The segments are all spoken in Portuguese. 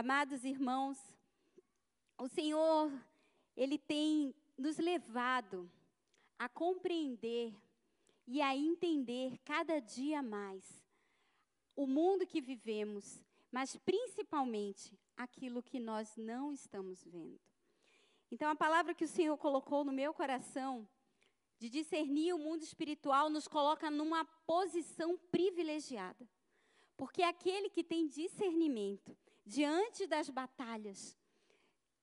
Amados irmãos, o Senhor, Ele tem nos levado a compreender e a entender cada dia mais o mundo que vivemos, mas principalmente aquilo que nós não estamos vendo. Então, a palavra que o Senhor colocou no meu coração, de discernir o mundo espiritual, nos coloca numa posição privilegiada. Porque aquele que tem discernimento diante das batalhas,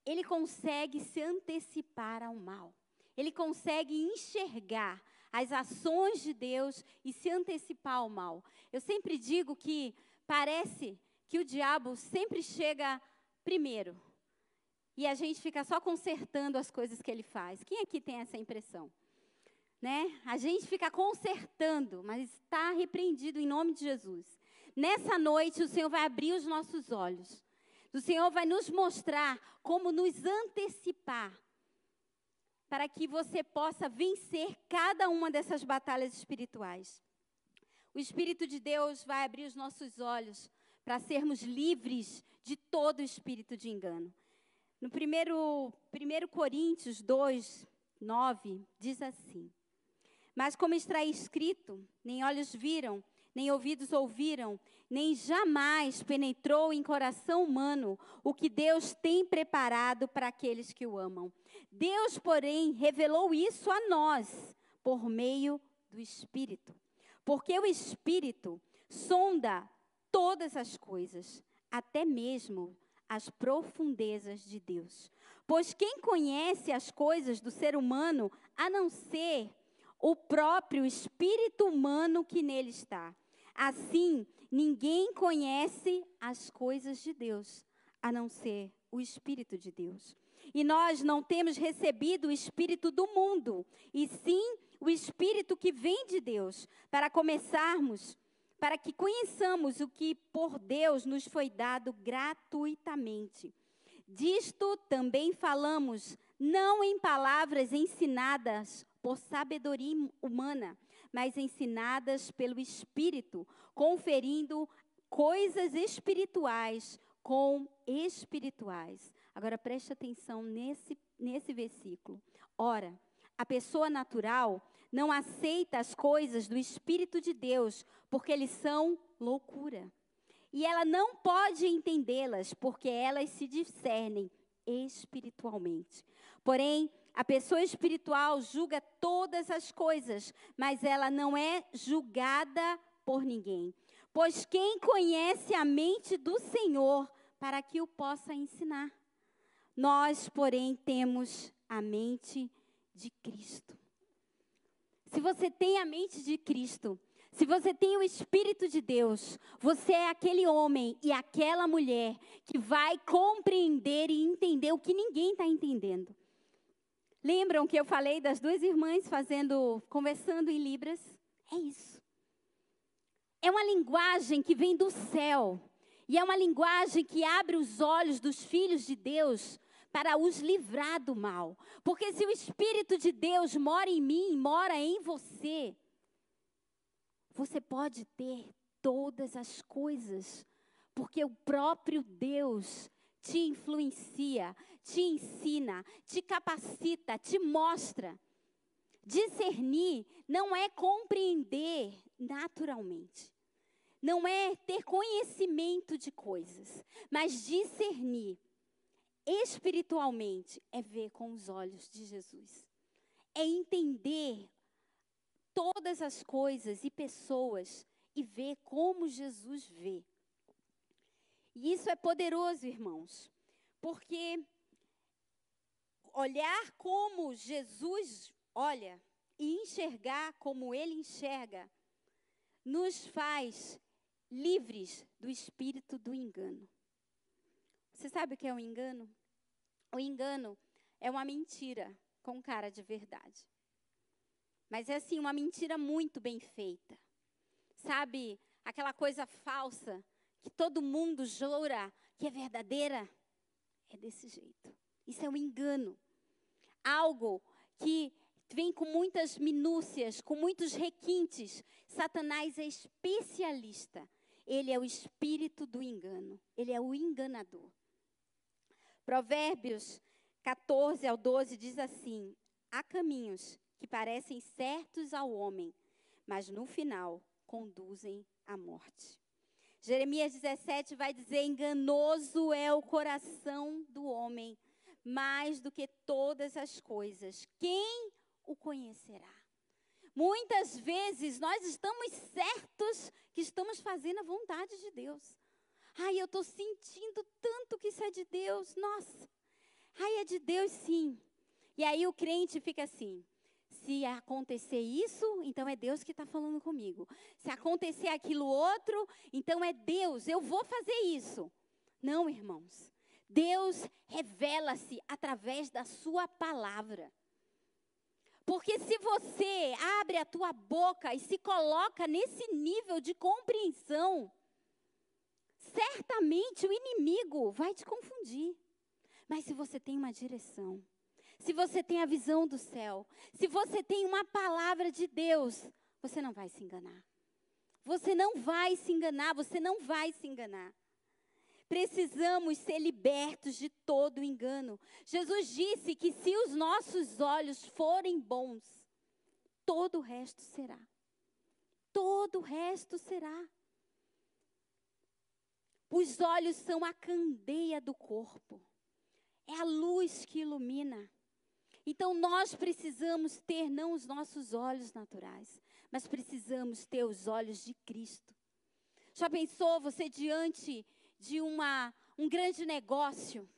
ele consegue se antecipar ao mal. Ele consegue enxergar as ações de Deus e se antecipar ao mal. Eu sempre digo que parece que o diabo sempre chega primeiro. E a gente fica só consertando as coisas que ele faz. Quem aqui tem essa impressão? Né? A gente fica consertando, mas está repreendido em nome de Jesus. Nessa noite, o Senhor vai abrir os nossos olhos. O Senhor vai nos mostrar como nos antecipar para que você possa vencer cada uma dessas batalhas espirituais. O Espírito de Deus vai abrir os nossos olhos para sermos livres de todo espírito de engano. No primeiro, 1 Coríntios 2, 9, diz assim: Mas como está escrito, nem olhos viram, nem ouvidos ouviram, nem jamais penetrou em coração humano o que Deus tem preparado para aqueles que o amam. Deus, porém, revelou isso a nós por meio do Espírito. Porque o Espírito sonda todas as coisas, até mesmo as profundezas de Deus. Pois quem conhece as coisas do ser humano a não ser o próprio espírito humano que nele está? Assim, ninguém conhece as coisas de Deus a não ser o espírito de Deus. E nós não temos recebido o espírito do mundo, e sim o espírito que vem de Deus, para começarmos para que conheçamos o que por Deus nos foi dado gratuitamente. Disto também falamos, não em palavras ensinadas por sabedoria humana, mas ensinadas pelo Espírito, conferindo coisas espirituais com espirituais. Agora preste atenção nesse, nesse versículo. Ora, a pessoa natural não aceita as coisas do Espírito de Deus, porque eles são loucura. E ela não pode entendê-las, porque elas se discernem espiritualmente. Porém, a pessoa espiritual julga todas as coisas, mas ela não é julgada por ninguém. Pois quem conhece a mente do Senhor para que o possa ensinar? Nós, porém, temos a mente de Cristo. Se você tem a mente de Cristo, se você tem o Espírito de Deus, você é aquele homem e aquela mulher que vai compreender e entender o que ninguém está entendendo. Lembram que eu falei das duas irmãs fazendo, conversando em libras? É isso. É uma linguagem que vem do céu. E é uma linguagem que abre os olhos dos filhos de Deus para os livrar do mal. Porque se o Espírito de Deus mora em mim, mora em você, você pode ter todas as coisas, porque o próprio Deus te influencia, te ensina, te capacita, te mostra. Discernir não é compreender naturalmente. Não é ter conhecimento de coisas, mas discernir espiritualmente é ver com os olhos de Jesus. É entender todas as coisas e pessoas e ver como Jesus vê. E isso é poderoso, irmãos, porque olhar como Jesus olha e enxergar como ele enxerga nos faz livres do espírito do engano. Você sabe o que é um engano? O engano é uma mentira com cara de verdade. Mas é assim, uma mentira muito bem feita. Sabe, aquela coisa falsa que todo mundo jura que é verdadeira? É desse jeito. Isso é um engano. Algo que vem com muitas minúcias, com muitos requintes. Satanás é especialista. Ele é o espírito do engano. Ele é o enganador. Provérbios 14 ao 12 diz assim: Há caminhos que parecem certos ao homem, mas no final conduzem à morte. Jeremias 17 vai dizer: enganoso é o coração do homem, mais do que todas as coisas. Quem o conhecerá? Muitas vezes nós estamos certos que estamos fazendo a vontade de Deus. Ai, eu estou sentindo tanto que isso é de Deus. Nossa, ai, é de Deus sim. E aí o crente fica assim: se acontecer isso, então é Deus que está falando comigo. Se acontecer aquilo outro, então é Deus, eu vou fazer isso. Não, irmãos. Deus revela-se através da sua palavra. Porque se você abre a tua boca e se coloca nesse nível de compreensão, certamente o inimigo vai te confundir. Mas se você tem uma direção, se você tem a visão do céu, se você tem uma palavra de Deus, você não vai se enganar. Você não vai se enganar, você não vai se enganar. Precisamos ser libertos de todo engano. Jesus disse que se os nossos olhos forem bons, todo o resto será. Todo o resto será. Os olhos são a candeia do corpo. É a luz que ilumina. Então nós precisamos ter não os nossos olhos naturais, mas precisamos ter os olhos de Cristo. Já pensou você diante de uma, um grande negócio?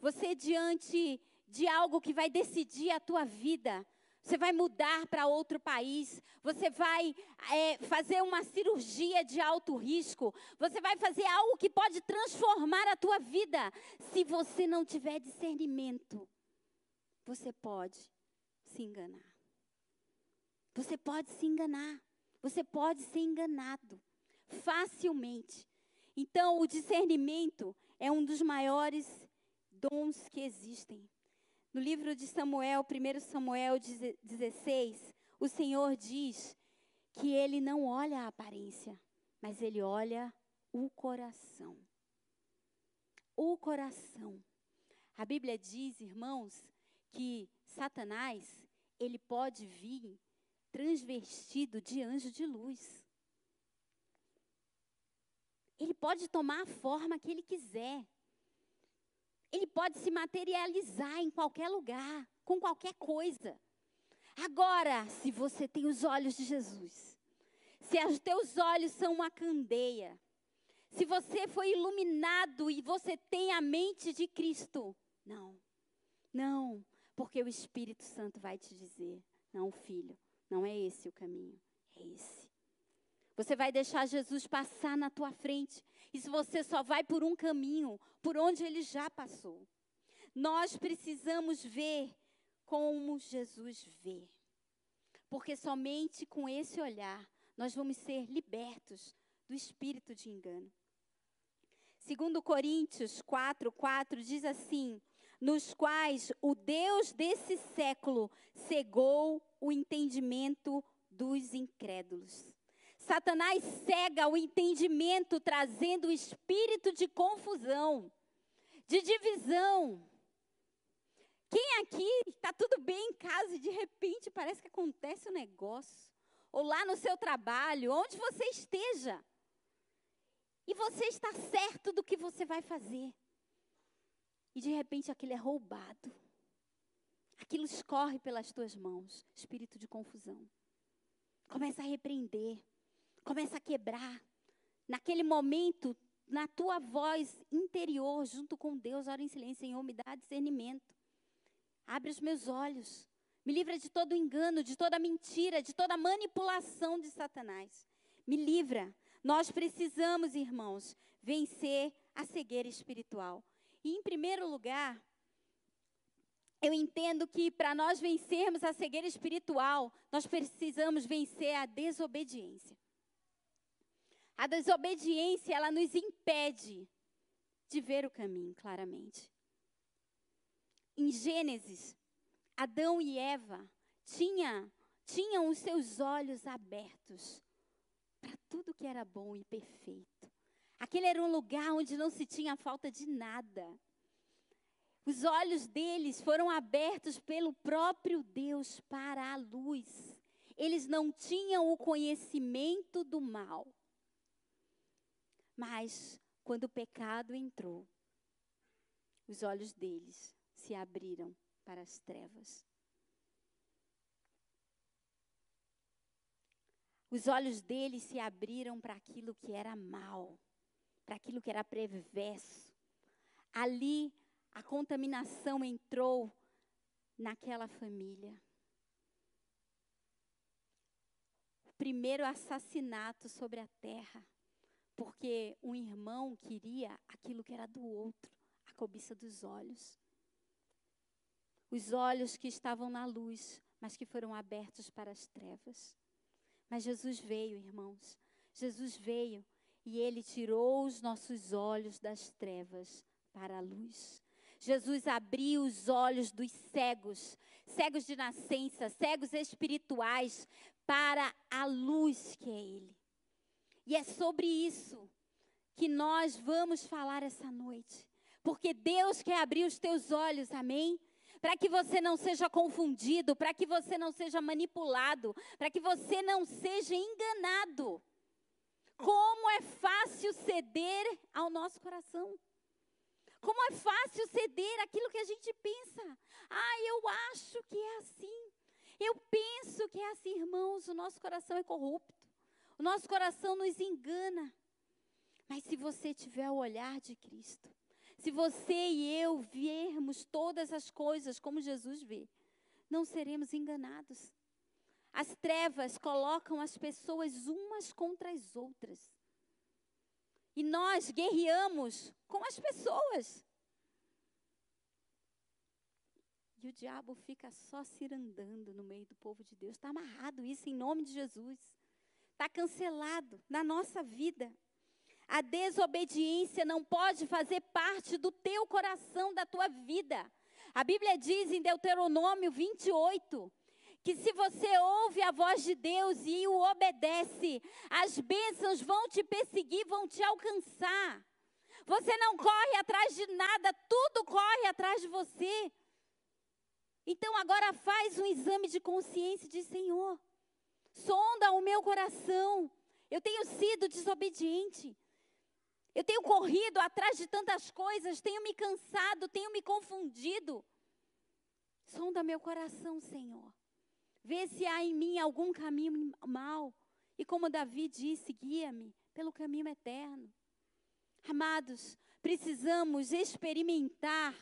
Você diante de algo que vai decidir a tua vida? Você vai mudar para outro país, você vai é, fazer uma cirurgia de alto risco, você vai fazer algo que pode transformar a tua vida. Se você não tiver discernimento, você pode se enganar. Você pode se enganar. Você pode ser enganado facilmente. Então, o discernimento é um dos maiores dons que existem. No livro de Samuel, 1 Samuel 16, o Senhor diz que ele não olha a aparência, mas ele olha o coração. O coração. A Bíblia diz, irmãos, que Satanás, ele pode vir transvestido de anjo de luz. Ele pode tomar a forma que ele quiser. Ele pode se materializar em qualquer lugar, com qualquer coisa. Agora, se você tem os olhos de Jesus, se os teus olhos são uma candeia, se você foi iluminado e você tem a mente de Cristo, não, não, porque o Espírito Santo vai te dizer: não, filho, não é esse o caminho, é esse. Você vai deixar Jesus passar na tua frente. E se você só vai por um caminho, por onde ele já passou. Nós precisamos ver como Jesus vê. Porque somente com esse olhar nós vamos ser libertos do espírito de engano. Segundo Coríntios 4, 4 diz assim: nos quais o Deus desse século cegou o entendimento dos incrédulos. Satanás cega o entendimento, trazendo o espírito de confusão, de divisão. Quem aqui está tudo bem em casa e de repente parece que acontece um negócio? Ou lá no seu trabalho, onde você esteja. E você está certo do que você vai fazer e de repente aquilo é roubado. Aquilo escorre pelas tuas mãos, espírito de confusão. Começa a repreender, começa a quebrar. Naquele momento, na tua voz interior, junto com Deus, ora em silêncio, Senhor, me dá discernimento. Abre os meus olhos. Me livra de todo engano, de toda mentira, de toda manipulação de Satanás. Me livra. Nós precisamos, irmãos, vencer a cegueira espiritual. E, em primeiro lugar, eu entendo que para nós vencermos a cegueira espiritual, nós precisamos vencer a desobediência. A desobediência, ela nos impede de ver o caminho claramente. Em Gênesis, Adão e Eva tinha, tinham os seus olhos abertos para tudo que era bom e perfeito. Aquele era um lugar onde não se tinha falta de nada. Os olhos deles foram abertos pelo próprio Deus para a luz. Eles não tinham o conhecimento do mal. Mas, quando o pecado entrou, os olhos deles se abriram para as trevas. Os olhos deles se abriram para aquilo que era mal, para aquilo que era perverso. Ali a contaminação entrou naquela família. O primeiro assassinato sobre a terra, porque um irmão queria aquilo que era do outro, a cobiça dos olhos. Os olhos que estavam na luz, mas que foram abertos para as trevas. Mas Jesus veio, irmãos. Jesus veio e ele tirou os nossos olhos das trevas para a luz. Jesus abriu os olhos dos cegos, cegos de nascença, cegos espirituais, para a luz que é Ele. E é sobre isso que nós vamos falar essa noite. Porque Deus quer abrir os teus olhos, amém? para que você não seja confundido, para que você não seja manipulado, para que você não seja enganado. Como é fácil ceder ao nosso coração. Como é fácil ceder aquilo que a gente pensa. Ah, eu acho que é assim. Eu penso que é assim, irmãos. O nosso coração é corrupto. O nosso coração nos engana. Mas se você tiver o olhar de Cristo, se você e eu vermos todas as coisas como Jesus vê, não seremos enganados. As trevas colocam as pessoas umas contra as outras. E nós guerreamos com as pessoas. E o diabo fica só cirandando no meio do povo de Deus. Está amarrado isso em nome de Jesus. Está cancelado na nossa vida. A desobediência não pode fazer parte do teu coração, da tua vida. A Bíblia diz em Deuteronômio 28 que se você ouve a voz de Deus e o obedece, as bênçãos vão te perseguir, vão te alcançar. Você não corre atrás de nada, tudo corre atrás de você. Então agora faz um exame de consciência e diz: Senhor, sonda o meu coração. Eu tenho sido desobediente. Eu tenho corrido atrás de tantas coisas, tenho me cansado, tenho me confundido. Sonda meu coração, Senhor. Vê se há em mim algum caminho mal. E como Davi disse, guia-me pelo caminho eterno. Amados, precisamos experimentar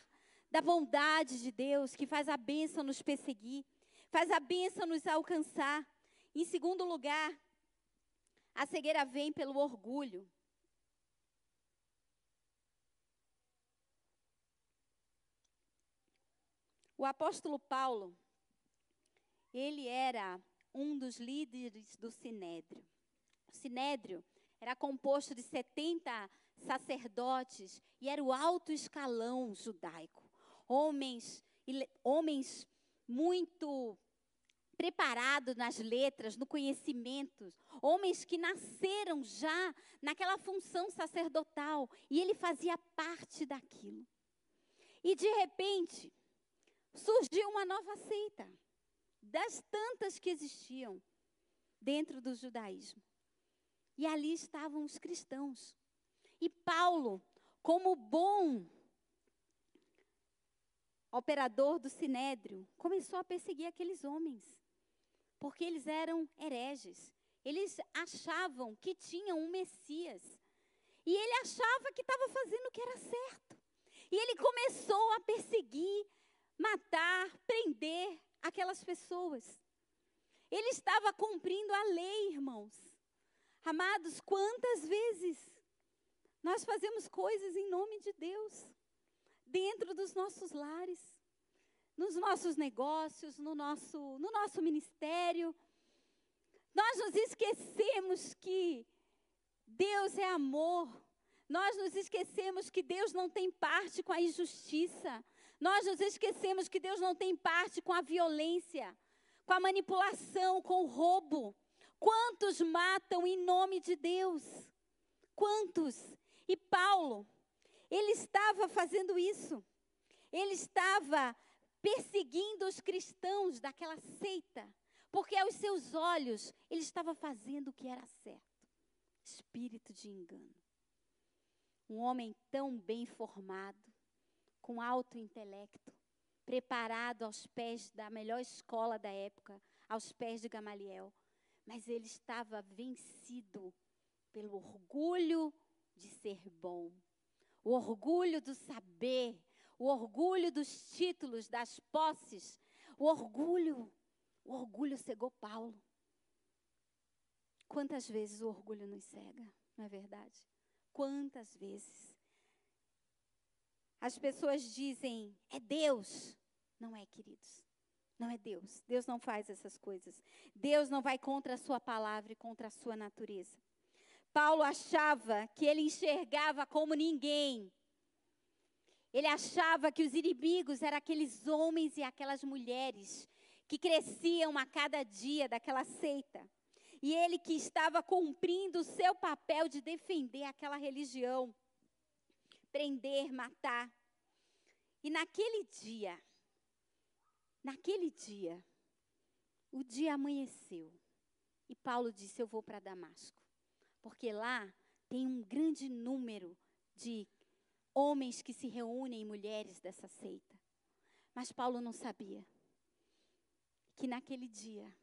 da bondade de Deus que faz a bênção nos perseguir, faz a bênção nos alcançar. Em segundo lugar, a cegueira vem pelo orgulho. O apóstolo Paulo, ele era um dos líderes do Sinédrio. O Sinédrio era composto de 70 sacerdotes e era o alto escalão judaico. Homens, homens muito preparados nas letras, no conhecimento, homens que nasceram já naquela função sacerdotal e ele fazia parte daquilo. E de repente, surgiu uma nova seita, das tantas que existiam dentro do judaísmo. E ali estavam os cristãos. E Paulo, como bom operador do sinédrio, começou a perseguir aqueles homens, porque eles eram hereges. Eles achavam que tinham um Messias. E ele achava que estava fazendo o que era certo. E ele começou a perseguir matar, prender aquelas pessoas. Ele estava cumprindo a lei, irmãos. Amados, quantas vezes nós fazemos coisas em nome de Deus, dentro dos nossos lares, nos nossos negócios, no nosso, no nosso ministério. Nós nos esquecemos que Deus é amor. Nós nos esquecemos que Deus não tem parte com a injustiça. Nós nos esquecemos que Deus não tem parte com a violência, com a manipulação, com o roubo. Quantos matam em nome de Deus? Quantos? E Paulo, ele estava fazendo isso. Ele estava perseguindo os cristãos daquela seita, porque aos seus olhos ele estava fazendo o que era certo. Espírito de engano. Um homem tão bem formado, com alto intelecto, preparado aos pés da melhor escola da época, aos pés de Gamaliel, mas ele estava vencido pelo orgulho de ser bom, o orgulho do saber, o orgulho dos títulos, das posses, o orgulho, o orgulho cegou Paulo. Quantas vezes o orgulho nos cega, não é verdade? Quantas vezes? As pessoas dizem, é Deus. Não é, queridos. Não é Deus. Deus não faz essas coisas. Deus não vai contra a sua palavra e contra a sua natureza. Paulo achava que ele enxergava como ninguém. Ele achava que os inimigos eram aqueles homens e aquelas mulheres que cresciam a cada dia daquela seita. E ele que estava cumprindo o seu papel de defender aquela religião, prender, matar. E naquele dia, naquele dia, o dia amanheceu. E Paulo disse: Eu vou para Damasco porque lá tem um grande número de homens que se reúnem mulheres dessa seita. Mas Paulo não sabia que naquele dia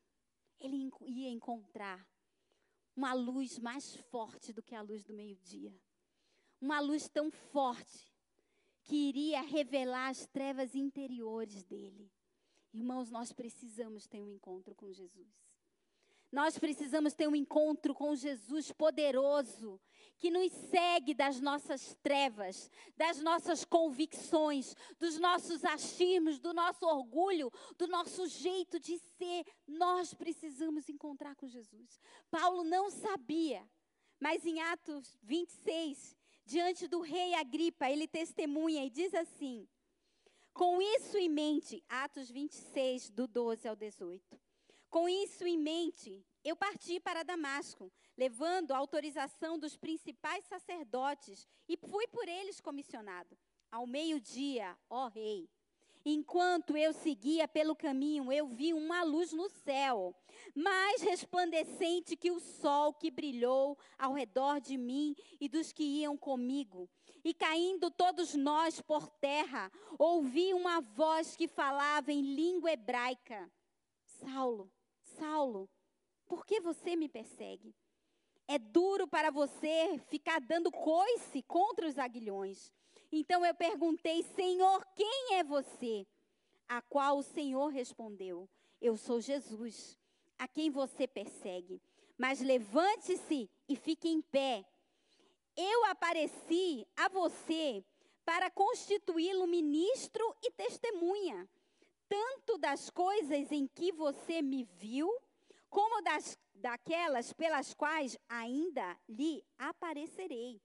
ele ia encontrar uma luz mais forte do que a luz do meio-dia. Uma luz tão forte que iria revelar as trevas interiores dele. Irmãos, nós precisamos ter um encontro com Jesus. Nós precisamos ter um encontro com Jesus poderoso, que nos segue das nossas trevas, das nossas convicções, dos nossos achismos, do nosso orgulho, do nosso jeito de ser. Nós precisamos encontrar com Jesus. Paulo não sabia, mas em Atos 26, diante do rei Agripa, ele testemunha e diz assim: Com isso em mente, Atos 26, do 12 ao 18. Com isso em mente, eu parti para Damasco, levando a autorização dos principais sacerdotes, e fui por eles comissionado. Ao meio-dia, ó rei, enquanto eu seguia pelo caminho, eu vi uma luz no céu, mais resplandecente que o sol que brilhou ao redor de mim e dos que iam comigo. E caindo todos nós por terra, ouvi uma voz que falava em língua hebraica: Saulo, Saulo, por que você me persegue? É duro para você ficar dando coice contra os aguilhões. Então eu perguntei, Senhor, quem é você? A qual o Senhor respondeu: Eu sou Jesus, a quem você persegue. Mas levante-se e fique em pé. Eu apareci a você para constituí-lo ministro e testemunha tanto das coisas em que você me viu, como das, daquelas pelas quais ainda lhe aparecerei.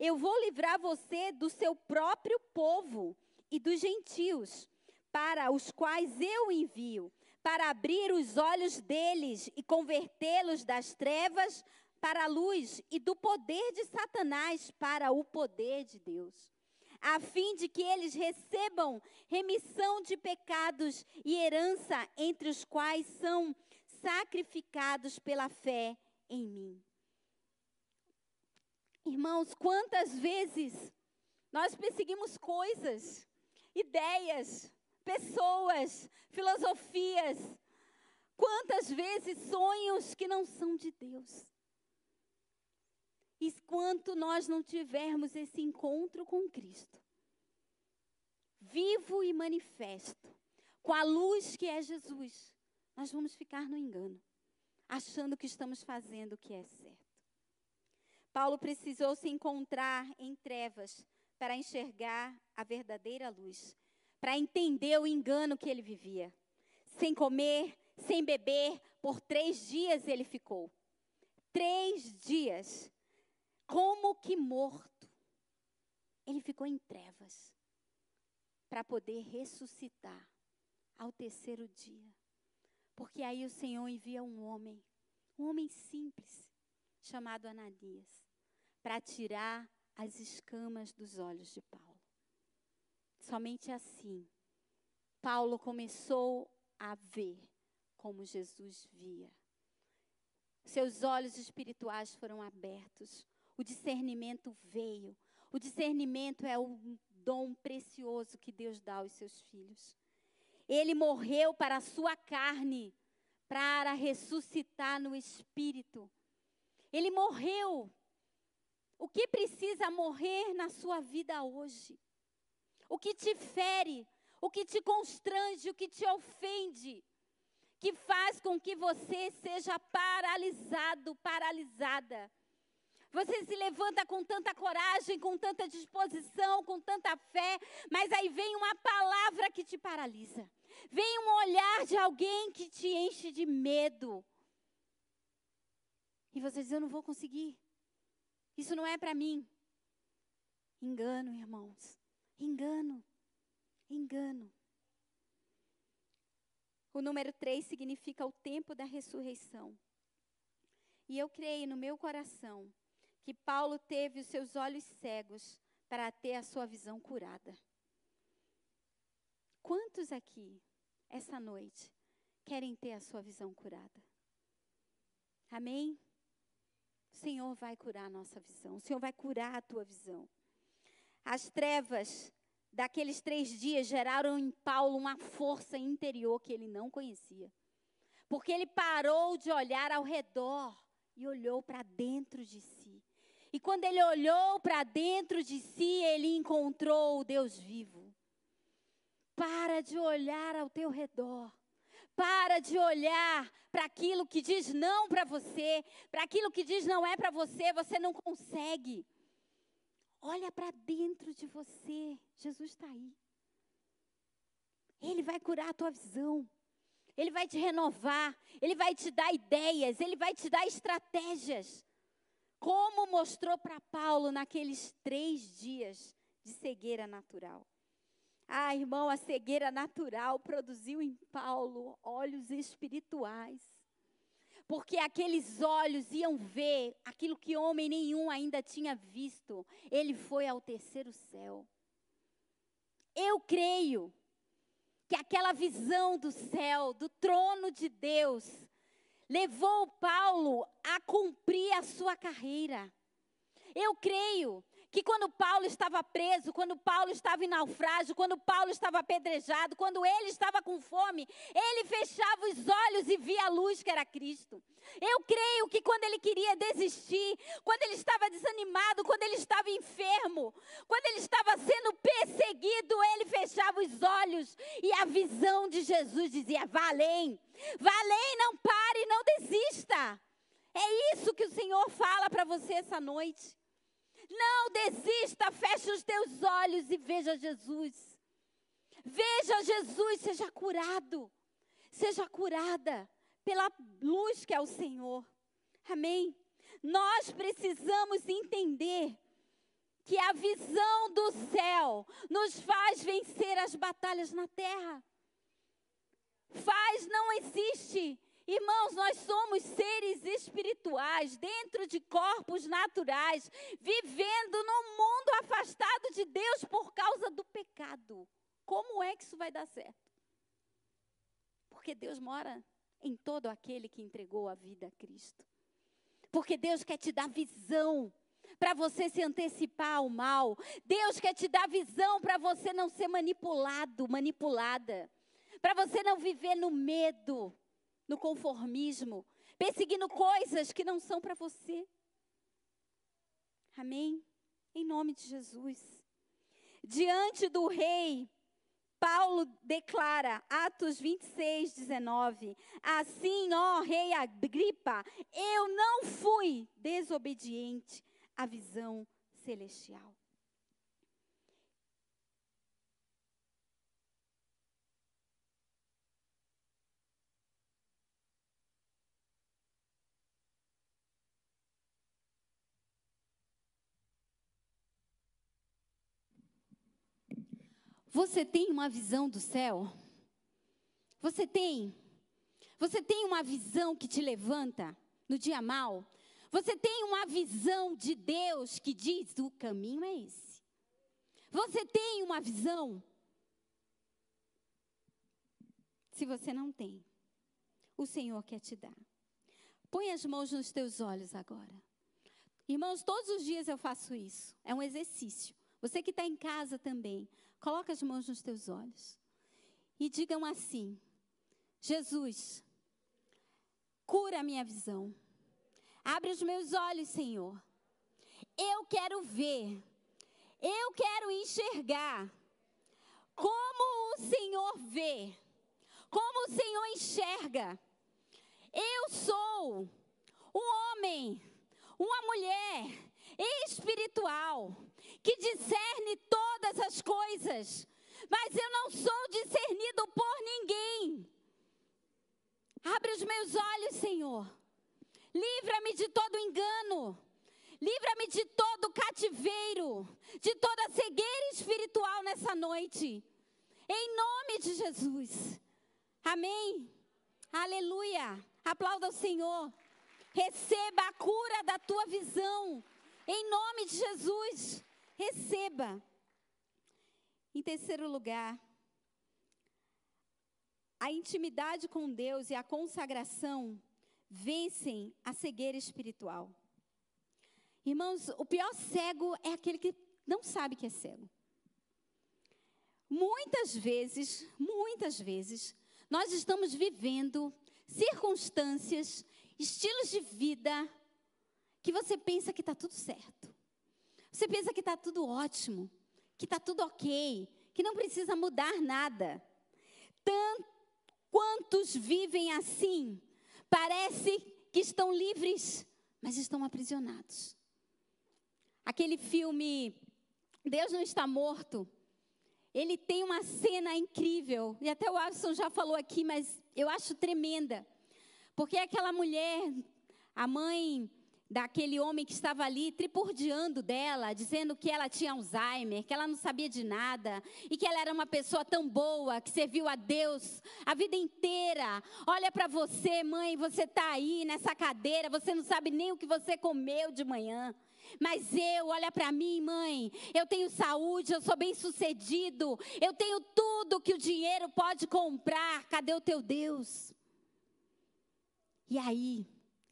Eu vou livrar você do seu próprio povo e dos gentios, para os quais eu envio, para abrir os olhos deles e convertê-los das trevas para a luz e do poder de Satanás para o poder de Deus a fim de que eles recebam remissão de pecados e herança entre os quais são sacrificados pela fé em mim. Irmãos, quantas vezes nós perseguimos coisas, ideias, pessoas, filosofias, quantas vezes sonhos que não são de Deus. E quanto nós não tivermos esse encontro com Cristo, vivo e manifesto, com a luz que é Jesus, nós vamos ficar no engano, achando que estamos fazendo o que é certo. Paulo precisou se encontrar em trevas para enxergar a verdadeira luz, para entender o engano que ele vivia. Sem comer, sem beber, por três dias ele ficou. Três dias como que morto. Ele ficou em trevas para poder ressuscitar ao terceiro dia. Porque aí o Senhor envia um homem, um homem simples, chamado Ananias, para tirar as escamas dos olhos de Paulo. Somente assim, Paulo começou a ver como Jesus via. Seus olhos espirituais foram abertos, o discernimento veio. O discernimento é um dom precioso que Deus dá aos seus filhos. Ele morreu para a sua carne, para ressuscitar no espírito. Ele morreu. O que precisa morrer na sua vida hoje? O que te fere? O que te constrange? O que te ofende? Que faz com que você seja paralisado, paralisada. Você se levanta com tanta coragem, com tanta disposição, com tanta fé, mas aí vem uma palavra que te paralisa. Vem um olhar de alguém que te enche de medo. E você diz: Eu não vou conseguir. Isso não é para mim. Engano, irmãos. Engano. Engano. O número 3 significa o tempo da ressurreição. E eu creio no meu coração que Paulo teve os seus olhos cegos para ter a sua visão curada. Quantos aqui, essa noite, querem ter a sua visão curada? Amém? O Senhor vai curar a nossa visão, o Senhor vai curar a tua visão. As trevas daqueles três dias geraram em Paulo uma força interior que ele não conhecia. Porque ele parou de olhar ao redor e olhou para dentro de si. E quando ele olhou para dentro de si, ele encontrou o Deus vivo. Para de olhar ao teu redor. Para de olhar para aquilo que diz não para você, para aquilo que diz não é para você, você não consegue. Olha para dentro de você. Jesus está aí. Ele vai curar a tua visão. Ele vai te renovar. Ele vai te dar ideias. Ele vai te dar estratégias. Como mostrou para Paulo naqueles três dias de cegueira natural. Ah, irmão, a cegueira natural produziu em Paulo olhos espirituais. Porque aqueles olhos iam ver aquilo que homem nenhum ainda tinha visto. Ele foi ao terceiro céu. Eu creio que aquela visão do céu, do trono de Deus, levou Paulo a cumprir a sua carreira. Eu creio que quando Paulo estava preso, quando Paulo estava em naufrágio, quando Paulo estava apedrejado, quando ele estava com fome, ele fechava os olhos e via a luz que era Cristo. Eu creio que quando ele queria desistir, quando ele estava desanimado, quando ele estava enfermo, quando ele estava sendo perseguido, ele fechava os olhos e a visão de Jesus dizia: vá além, não pare, não desista. É isso que o Senhor fala para você essa noite. Não desista, feche os teus olhos e veja Jesus. Veja Jesus, seja curado. Seja curada pela luz que é o Senhor. Amém? Nós precisamos entender que a visão do céu nos faz vencer as batalhas na terra. Faz, não existe Irmãos, nós somos seres espirituais dentro de corpos naturais, vivendo num mundo afastado de Deus por causa do pecado. Como é que isso vai dar certo? Porque Deus mora em todo aquele que entregou a vida a Cristo. Porque Deus quer te dar visão para você se antecipar ao mal. Deus quer te dar visão para você não ser manipulado, manipulada. Para você não viver no medo no conformismo, perseguindo coisas que não são para você. Amém? Em nome de Jesus. Diante do rei, Paulo declara, Atos 26, 19: Assim, ó rei Agripa, eu não fui desobediente à visão celestial. Você tem uma visão do céu? Você tem? Você tem uma visão que te levanta no dia mal? Você tem uma visão de Deus que diz: o caminho é esse. Você tem uma visão? Se você não tem, o Senhor quer te dar. Põe as mãos nos teus olhos agora. Irmãos, todos os dias eu faço isso. É um exercício. Você que está em casa também, coloca as mãos nos teus olhos. E digam assim: Jesus, cura a minha visão. Abre os meus olhos, Senhor. Eu quero ver. Eu quero enxergar como o Senhor vê. Como o Senhor enxerga. Eu sou um homem, uma mulher espiritual que discerne todas as coisas, mas eu não sou discernido por ninguém. Abre os meus olhos, Senhor. Livra-me de todo engano. Livra-me de todo cativeiro, de toda cegueira espiritual nessa noite. Em nome de Jesus. Amém. Aleluia. Aplauda o Senhor. Receba a cura da tua visão. Em nome de Jesus. Receba. Em terceiro lugar, a intimidade com Deus e a consagração vencem a cegueira espiritual. Irmãos, o pior cego é aquele que não sabe que é cego. Muitas vezes, muitas vezes, nós estamos vivendo circunstâncias, estilos de vida que você pensa que está tudo certo. Você pensa que está tudo ótimo, que está tudo ok, que não precisa mudar nada. Tanto quantos vivem assim, parece que estão livres, mas estão aprisionados. Aquele filme Deus não está morto. Ele tem uma cena incrível, e até o Alisson já falou aqui, mas eu acho tremenda. Porque aquela mulher, a mãe daquele homem que estava ali tripurdiando dela, dizendo que ela tinha Alzheimer, que ela não sabia de nada e que ela era uma pessoa tão boa, que serviu a Deus a vida inteira. Olha para você, mãe, você está aí nessa cadeira, você não sabe nem o que você comeu de manhã. Mas eu, olha para mim, mãe, eu tenho saúde, eu sou bem-sucedido, eu tenho tudo que o dinheiro pode comprar. Cadê o teu Deus? E aí,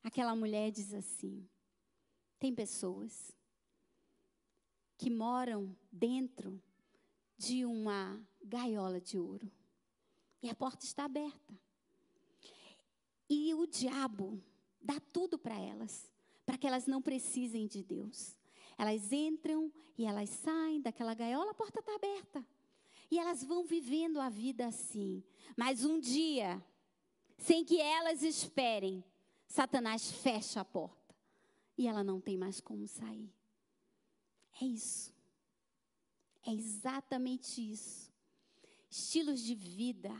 aquela mulher diz assim: tem pessoas que moram dentro de uma gaiola de ouro e a porta está aberta. E o diabo dá tudo para elas para que elas não precisem de Deus. Elas entram e elas saem daquela gaiola, a porta está aberta. E elas vão vivendo a vida assim. Mas um dia, sem que elas esperem, Satanás fecha a porta. E ela não tem mais como sair. É isso. É exatamente isso. Estilos de vida,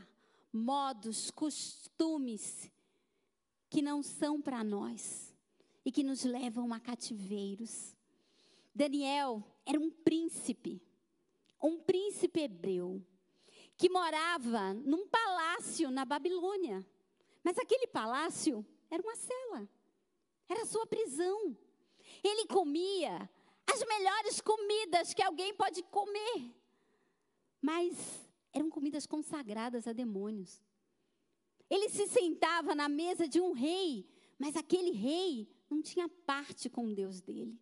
modos, costumes que não são para nós e que nos levam a cativeiros. Daniel era um príncipe, um príncipe hebreu, que morava num palácio na Babilônia. Mas aquele palácio era uma cela, era sua prisão. Ele comia as melhores comidas que alguém pode comer, mas eram comidas consagradas a demônios. Ele se sentava na mesa de um rei, mas aquele rei não tinha parte com Deus dele.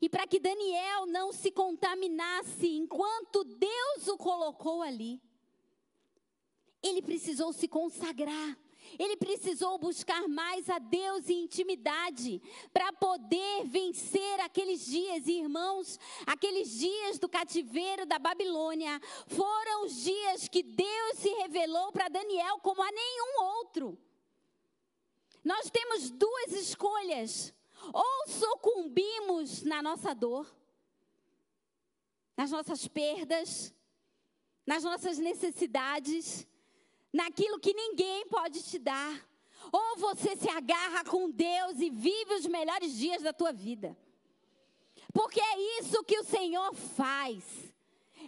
E para que Daniel não se contaminasse enquanto Deus o colocou ali, ele precisou se consagrar. Ele precisou buscar mais a Deus e intimidade para poder vencer aqueles dias, irmãos. Aqueles dias do cativeiro da Babilônia foram os dias que Deus se revelou para Daniel como a nenhum outro. Nós temos duas escolhas. Ou sucumbimos na nossa dor, nas nossas perdas, nas nossas necessidades, naquilo que ninguém pode te dar. Ou você se agarra com Deus e vive os melhores dias da tua vida. Porque é isso que o Senhor faz.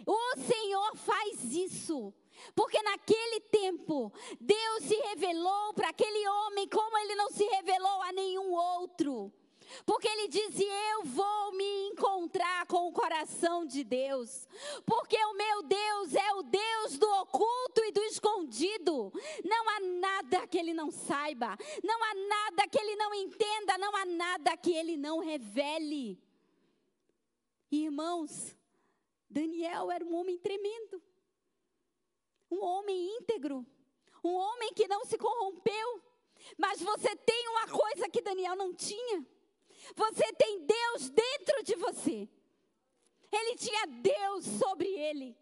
O Senhor faz isso. Porque naquele tempo, Deus se revelou para aquele homem como ele não se revelou a nenhum outro. Porque ele dizia: Eu vou me encontrar com o coração de Deus. Porque o meu Deus é o Deus do oculto e do escondido. Não há nada que ele não saiba. Não há nada que ele não entenda. Não há nada que ele não revele. Irmãos, Daniel era um homem tremendo. Um homem íntegro. Um homem que não se corrompeu. Mas você tem uma coisa que Daniel não tinha. Você tem Deus dentro de você. Ele tinha Deus sobre ele.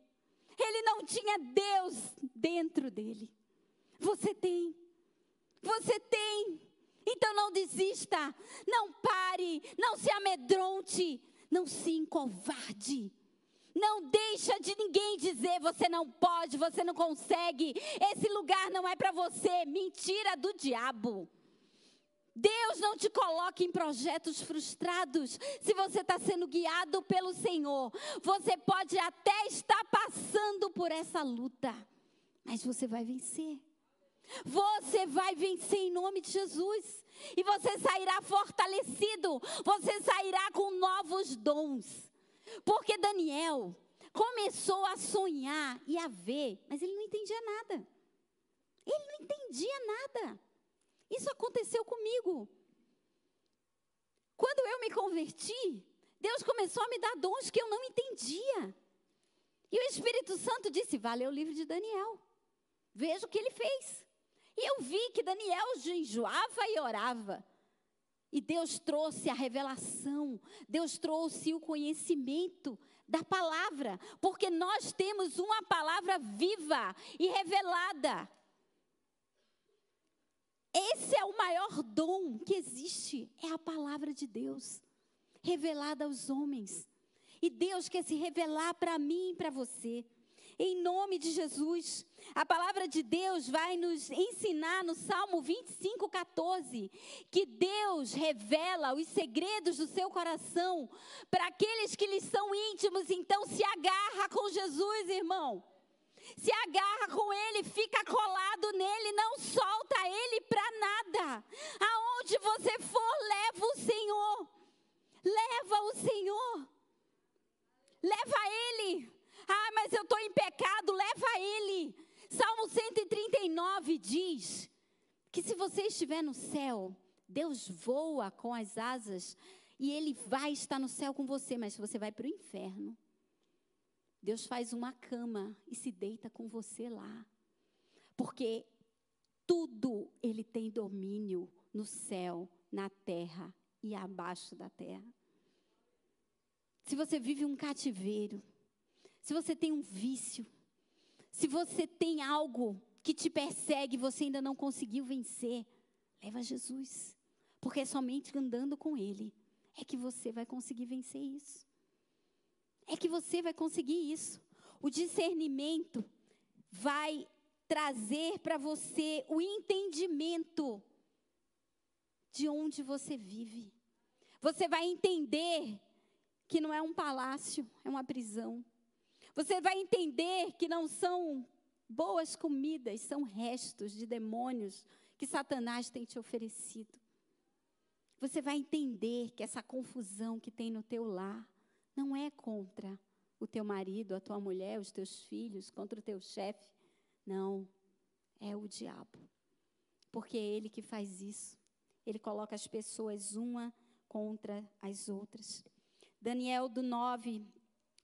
Ele não tinha Deus dentro dele. Você tem. Você tem. Então não desista. Não pare. Não se amedronte. Não se encovarde. Não deixa de ninguém dizer você não pode, você não consegue. Esse lugar não é para você. Mentira do diabo. Deus não te coloca em projetos frustrados. Se você está sendo guiado pelo Senhor, você pode até estar passando por essa luta, mas você vai vencer. Você vai vencer em nome de Jesus. E você sairá fortalecido. Você sairá com novos dons. Porque Daniel começou a sonhar e a ver, mas ele não entendia nada. Ele não entendia nada. Isso aconteceu comigo. Quando eu me converti, Deus começou a me dar dons que eu não entendia. E o Espírito Santo disse: Vá ler o livro de Daniel. Veja o que ele fez. E eu vi que Daniel jejuava e orava. E Deus trouxe a revelação, Deus trouxe o conhecimento da palavra, porque nós temos uma palavra viva e revelada. Esse é o maior dom que existe, é a palavra de Deus, revelada aos homens. E Deus quer se revelar para mim e para você. Em nome de Jesus, a palavra de Deus vai nos ensinar no Salmo 25, 14, que Deus revela os segredos do seu coração para aqueles que lhe são íntimos. Então, se agarra com Jesus, irmão se agarra com ele, fica colado nele, não solta ele para nada. Aonde você for, leva o Senhor. Leva o Senhor. Leva ele. Ah, mas eu estou em pecado, leva ele. Salmo 139 diz que se você estiver no céu, Deus voa com as asas e ele vai estar no céu com você, mas você vai para o inferno, Deus faz uma cama e se deita com você lá. Porque tudo ele tem domínio no céu, na terra e abaixo da terra. Se você vive um cativeiro, se você tem um vício, se você tem algo que te persegue e você ainda não conseguiu vencer, leva Jesus. Porque é somente andando com Ele é que você vai conseguir vencer isso é que você vai conseguir isso. O discernimento vai trazer para você o entendimento de onde você vive. Você vai entender que não é um palácio, é uma prisão. Você vai entender que não são boas comidas, são restos de demônios que Satanás tem te oferecido. Você vai entender que essa confusão que tem no teu lar não é contra o teu marido, a tua mulher, os teus filhos, contra o teu chefe. Não, é o diabo. Porque é ele que faz isso. Ele coloca as pessoas uma contra as outras. Daniel, do 9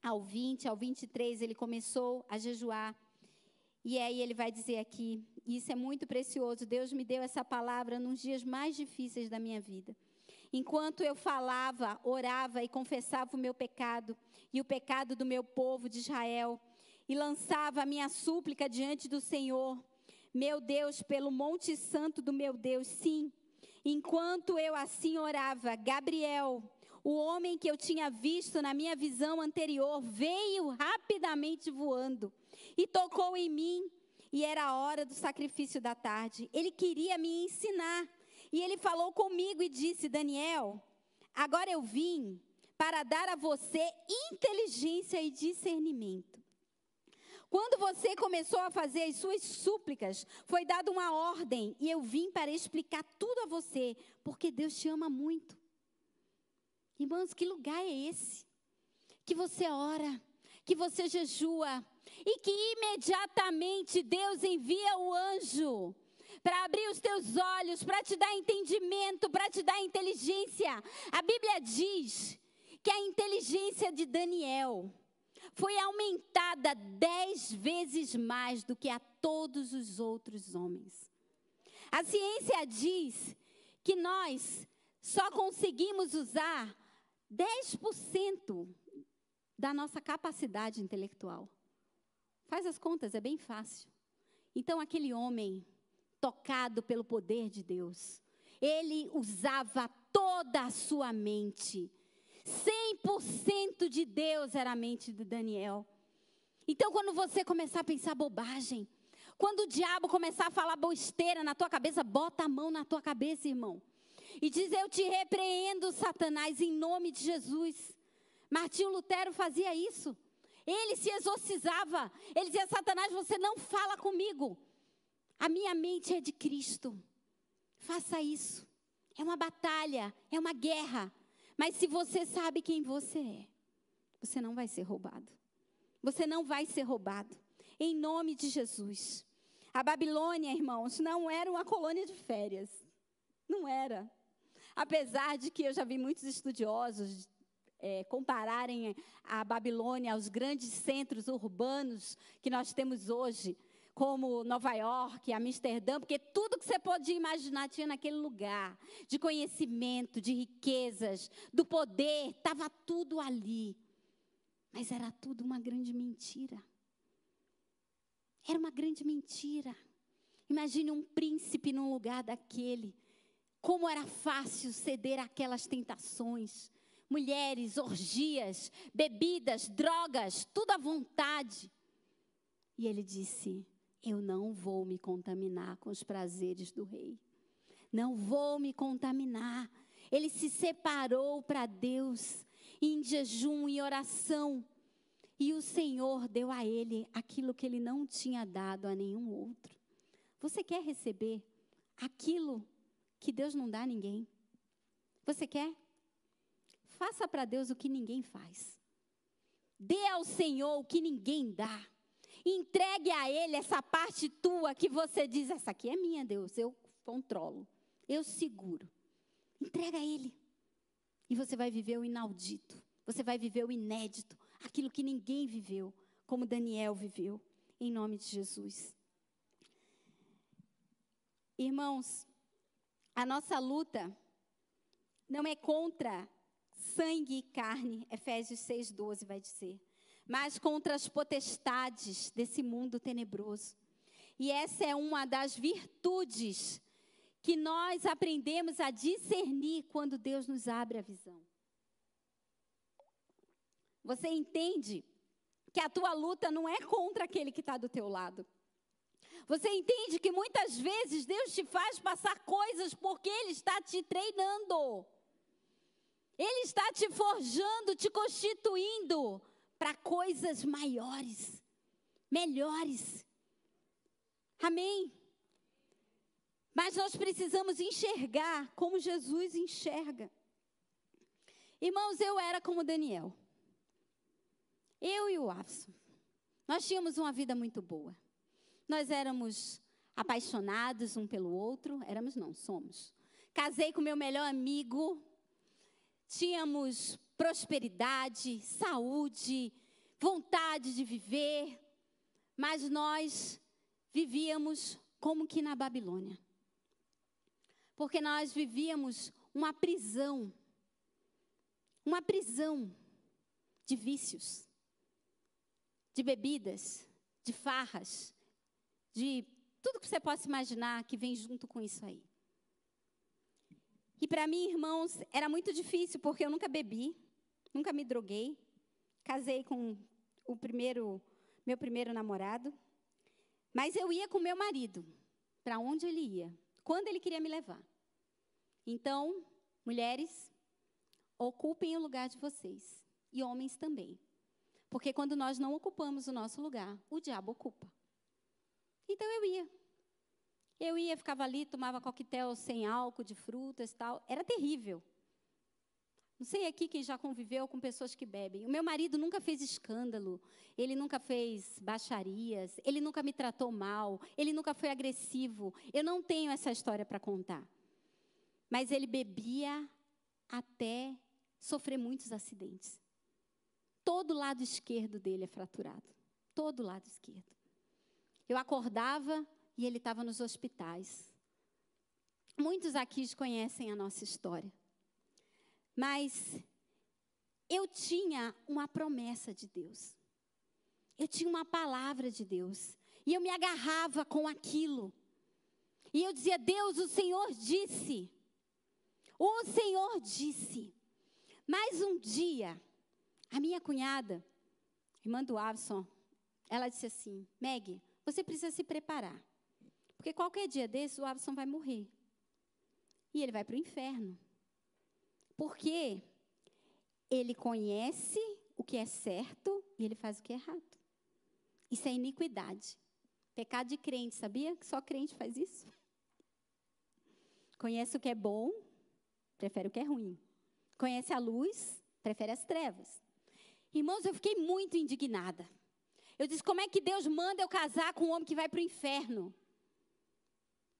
ao 20, ao 23, ele começou a jejuar. E aí ele vai dizer aqui, isso é muito precioso, Deus me deu essa palavra nos dias mais difíceis da minha vida. Enquanto eu falava, orava e confessava o meu pecado e o pecado do meu povo de Israel, e lançava a minha súplica diante do Senhor, meu Deus, pelo Monte Santo do meu Deus, sim. Enquanto eu assim orava, Gabriel, o homem que eu tinha visto na minha visão anterior, veio rapidamente voando e tocou em mim. E era a hora do sacrifício da tarde. Ele queria me ensinar e ele falou comigo e disse: Daniel, agora eu vim para dar a você inteligência e discernimento. Quando você começou a fazer as suas súplicas, foi dada uma ordem e eu vim para explicar tudo a você, porque Deus te ama muito. Irmãos, que lugar é esse? Que você ora, que você jejua e que imediatamente Deus envia o anjo para abrir os teus olhos, para te dar entendimento, para te dar inteligência. A Bíblia diz que a inteligência de Daniel foi aumentada dez vezes mais do que a todos os outros homens. A ciência diz que nós só conseguimos usar 10% da nossa capacidade intelectual. Faz as contas, é bem fácil. Então, aquele homem, tocado pelo poder de Deus, ele usava toda a sua mente 100% de Deus era a mente de Daniel. Então, quando você começar a pensar bobagem, quando o diabo começar a falar besteira na tua cabeça, bota a mão na tua cabeça, irmão. E diz: Eu te repreendo, Satanás, em nome de Jesus. Martinho Lutero fazia isso. Ele se exorcizava. Ele dizia: Satanás, você não fala comigo. A minha mente é de Cristo. Faça isso. É uma batalha, é uma guerra. Mas se você sabe quem você é, você não vai ser roubado. Você não vai ser roubado. Em nome de Jesus. A Babilônia, irmãos, não era uma colônia de férias. Não era. Apesar de que eu já vi muitos estudiosos é, compararem a Babilônia aos grandes centros urbanos que nós temos hoje como Nova York, Amsterdã, porque tudo que você pode imaginar tinha naquele lugar, de conhecimento, de riquezas, do poder, estava tudo ali. Mas era tudo uma grande mentira. Era uma grande mentira. Imagine um príncipe num lugar daquele. Como era fácil ceder àquelas tentações. Mulheres, orgias, bebidas, drogas, tudo à vontade. E ele disse: eu não vou me contaminar com os prazeres do rei. Não vou me contaminar. Ele se separou para Deus em jejum e oração. E o Senhor deu a ele aquilo que ele não tinha dado a nenhum outro. Você quer receber aquilo que Deus não dá a ninguém? Você quer? Faça para Deus o que ninguém faz. Dê ao Senhor o que ninguém dá. Entregue a Ele essa parte tua que você diz: essa aqui é minha, Deus, eu controlo, eu seguro. Entrega a Ele. E você vai viver o inaudito, você vai viver o inédito, aquilo que ninguém viveu, como Daniel viveu, em nome de Jesus. Irmãos, a nossa luta não é contra sangue e carne, Efésios 6,12 vai dizer mas contra as potestades desse mundo tenebroso. E essa é uma das virtudes que nós aprendemos a discernir quando Deus nos abre a visão. Você entende que a tua luta não é contra aquele que está do teu lado. Você entende que muitas vezes Deus te faz passar coisas porque Ele está te treinando. Ele está te forjando, te constituindo para coisas maiores, melhores. Amém? Mas nós precisamos enxergar como Jesus enxerga. Irmãos, eu era como Daniel. Eu e o Afson. Nós tínhamos uma vida muito boa. Nós éramos apaixonados um pelo outro. Éramos, não, somos. Casei com meu melhor amigo. Tínhamos prosperidade, saúde, vontade de viver, mas nós vivíamos como que na Babilônia. Porque nós vivíamos uma prisão, uma prisão de vícios, de bebidas, de farras, de tudo que você possa imaginar que vem junto com isso aí. E para mim, irmãos, era muito difícil, porque eu nunca bebi, nunca me droguei. Casei com o primeiro, meu primeiro namorado. Mas eu ia com meu marido, para onde ele ia, quando ele queria me levar. Então, mulheres, ocupem o lugar de vocês. E homens também. Porque quando nós não ocupamos o nosso lugar, o diabo ocupa. Então eu ia. Eu ia, ficava ali, tomava coquetel sem álcool, de frutas e tal. Era terrível. Não sei aqui quem já conviveu com pessoas que bebem. O meu marido nunca fez escândalo, ele nunca fez baixarias, ele nunca me tratou mal, ele nunca foi agressivo. Eu não tenho essa história para contar. Mas ele bebia até sofrer muitos acidentes. Todo lado esquerdo dele é fraturado. Todo lado esquerdo. Eu acordava e ele estava nos hospitais. Muitos aqui conhecem a nossa história. Mas eu tinha uma promessa de Deus. Eu tinha uma palavra de Deus. E eu me agarrava com aquilo. E eu dizia: Deus, o Senhor disse. O Senhor disse. Mas um dia, a minha cunhada, irmã do Avson, ela disse assim: Meg, você precisa se preparar. Porque qualquer dia desse o Avson vai morrer. E ele vai para o inferno. Porque ele conhece o que é certo e ele faz o que é errado. Isso é iniquidade. Pecado de crente, sabia? Que só crente faz isso. Conhece o que é bom, prefere o que é ruim. Conhece a luz, prefere as trevas. Irmãos, eu fiquei muito indignada. Eu disse: como é que Deus manda eu casar com um homem que vai para o inferno?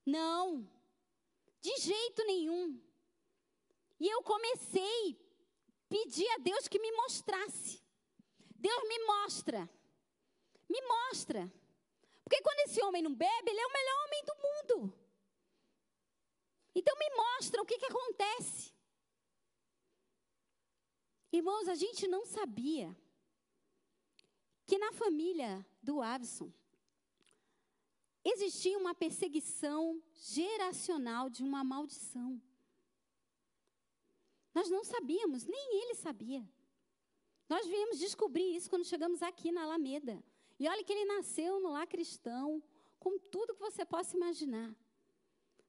Não, de jeito nenhum. E eu comecei a pedir a Deus que me mostrasse. Deus me mostra. Me mostra. Porque quando esse homem não bebe, ele é o melhor homem do mundo. Então me mostra o que, que acontece. Irmãos, a gente não sabia que na família do Avison existia uma perseguição geracional de uma maldição. Nós não sabíamos, nem ele sabia. Nós viemos descobrir isso quando chegamos aqui na Alameda. E olha que ele nasceu no lar cristão, com tudo que você possa imaginar.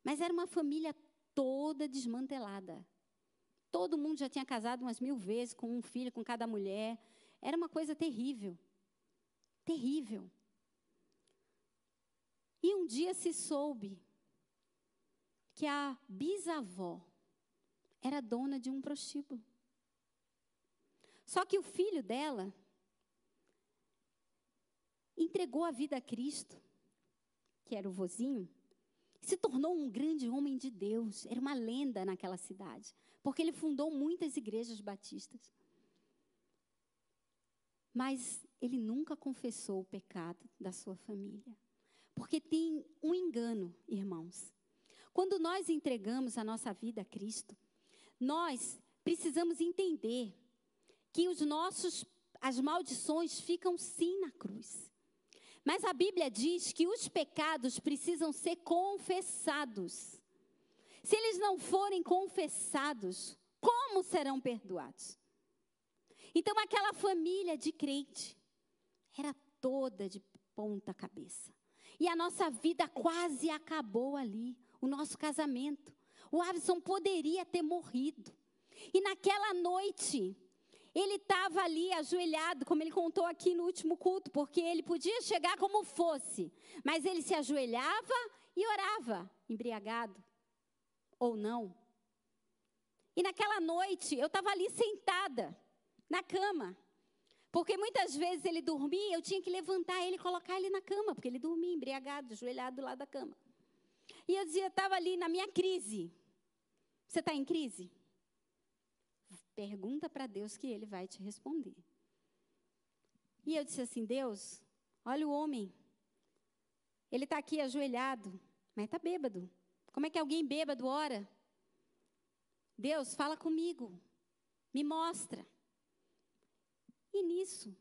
Mas era uma família toda desmantelada. Todo mundo já tinha casado umas mil vezes, com um filho, com cada mulher. Era uma coisa terrível. Terrível. E um dia se soube que a bisavó era dona de um prostíbulo. Só que o filho dela entregou a vida a Cristo, que era o vozinho, se tornou um grande homem de Deus, era uma lenda naquela cidade, porque ele fundou muitas igrejas batistas. Mas ele nunca confessou o pecado da sua família. Porque tem um engano, irmãos. Quando nós entregamos a nossa vida a Cristo, nós precisamos entender que os nossos as maldições ficam sim na cruz. Mas a Bíblia diz que os pecados precisam ser confessados. Se eles não forem confessados, como serão perdoados? Então, aquela família de crente era toda de ponta cabeça. E a nossa vida quase acabou ali, o nosso casamento. O Avison poderia ter morrido. E naquela noite, ele estava ali ajoelhado, como ele contou aqui no último culto, porque ele podia chegar como fosse, mas ele se ajoelhava e orava, embriagado ou não. E naquela noite, eu estava ali sentada, na cama, porque muitas vezes ele dormia, eu tinha que levantar ele e colocar ele na cama, porque ele dormia embriagado, ajoelhado do lado da cama. E eu dizia, estava ali na minha crise. Você está em crise? Pergunta para Deus que Ele vai te responder. E eu disse assim: Deus, olha o homem. Ele está aqui ajoelhado, mas está bêbado. Como é que alguém bêbado ora? Deus, fala comigo. Me mostra. E nisso,